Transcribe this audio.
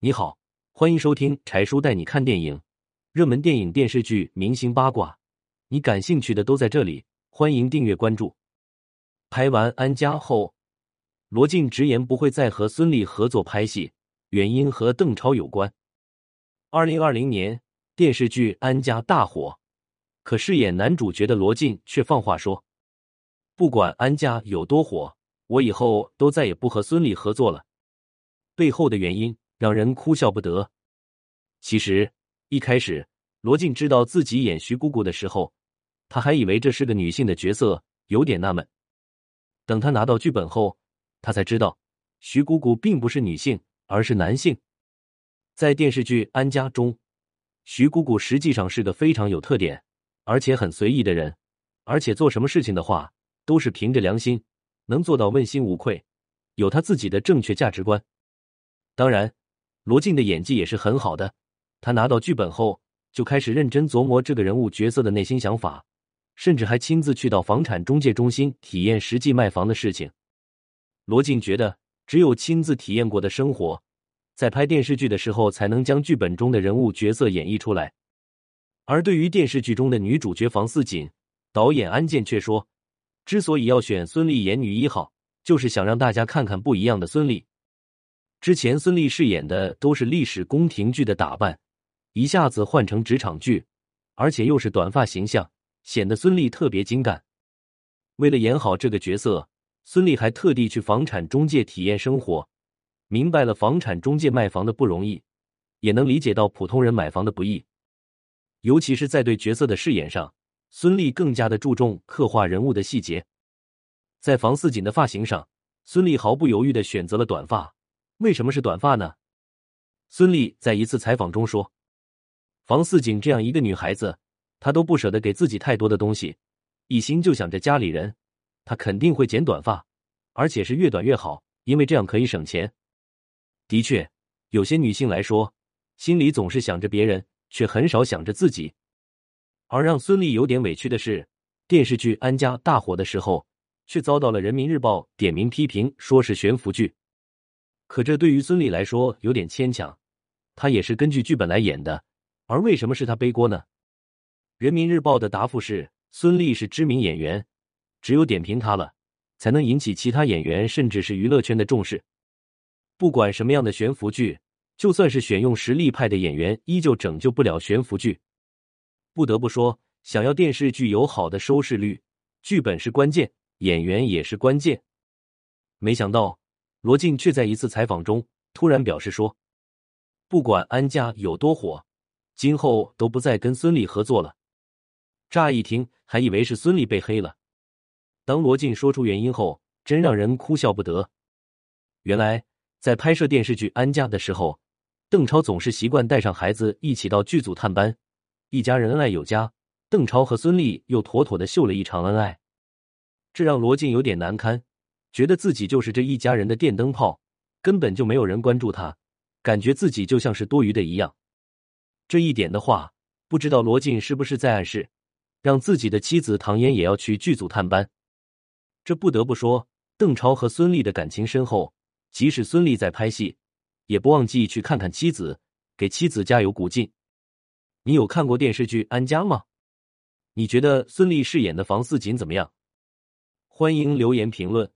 你好，欢迎收听柴叔带你看电影，热门电影、电视剧、明星八卦，你感兴趣的都在这里。欢迎订阅关注。拍完《安家》后，罗晋直言不会再和孙俪合作拍戏，原因和邓超有关。二零二零年电视剧《安家》大火，可饰演男主角的罗晋却放话说：“不管《安家》有多火，我以后都再也不和孙俪合作了。”背后的原因让人哭笑不得。其实一开始，罗晋知道自己演徐姑姑的时候，他还以为这是个女性的角色，有点纳闷。等他拿到剧本后，他才知道徐姑姑并不是女性，而是男性。在电视剧《安家》中，徐姑姑实际上是个非常有特点，而且很随意的人，而且做什么事情的话都是凭着良心，能做到问心无愧，有他自己的正确价值观。当然，罗晋的演技也是很好的。他拿到剧本后，就开始认真琢磨这个人物角色的内心想法。甚至还亲自去到房产中介中心体验实际卖房的事情。罗晋觉得，只有亲自体验过的生活，在拍电视剧的时候才能将剧本中的人物角色演绎出来。而对于电视剧中的女主角房似锦，导演安建却说，之所以要选孙俪演女一号，就是想让大家看看不一样的孙俪。之前孙俪饰演的都是历史宫廷剧的打扮，一下子换成职场剧，而且又是短发形象。显得孙俪特别精干。为了演好这个角色，孙俪还特地去房产中介体验生活，明白了房产中介卖房的不容易，也能理解到普通人买房的不易。尤其是在对角色的饰演上，孙俪更加的注重刻画人物的细节。在房似锦的发型上，孙俪毫不犹豫的选择了短发。为什么是短发呢？孙俪在一次采访中说：“房似锦这样一个女孩子。”她都不舍得给自己太多的东西，一心就想着家里人。她肯定会剪短发，而且是越短越好，因为这样可以省钱。的确，有些女性来说，心里总是想着别人，却很少想着自己。而让孙俪有点委屈的是，电视剧《安家》大火的时候，却遭到了人民日报点名批评，说是悬浮剧。可这对于孙俪来说有点牵强，她也是根据剧本来演的，而为什么是她背锅呢？人民日报的答复是：孙俪是知名演员，只有点评她了，才能引起其他演员甚至是娱乐圈的重视。不管什么样的悬浮剧，就算是选用实力派的演员，依旧拯救不了悬浮剧。不得不说，想要电视剧有好的收视率，剧本是关键，演员也是关键。没想到，罗晋却在一次采访中突然表示说：“不管安家有多火，今后都不再跟孙俪合作了。”乍一听还以为是孙俪被黑了，当罗晋说出原因后，真让人哭笑不得。原来在拍摄电视剧《安家》的时候，邓超总是习惯带上孩子一起到剧组探班，一家人恩爱有加。邓超和孙俪又妥妥的秀了一场恩爱，这让罗晋有点难堪，觉得自己就是这一家人的电灯泡，根本就没有人关注他，感觉自己就像是多余的一样。这一点的话，不知道罗晋是不是在暗示？让自己的妻子唐嫣也要去剧组探班，这不得不说，邓超和孙俪的感情深厚。即使孙俪在拍戏，也不忘记去看看妻子，给妻子加油鼓劲。你有看过电视剧《安家》吗？你觉得孙俪饰演的房似锦怎么样？欢迎留言评论。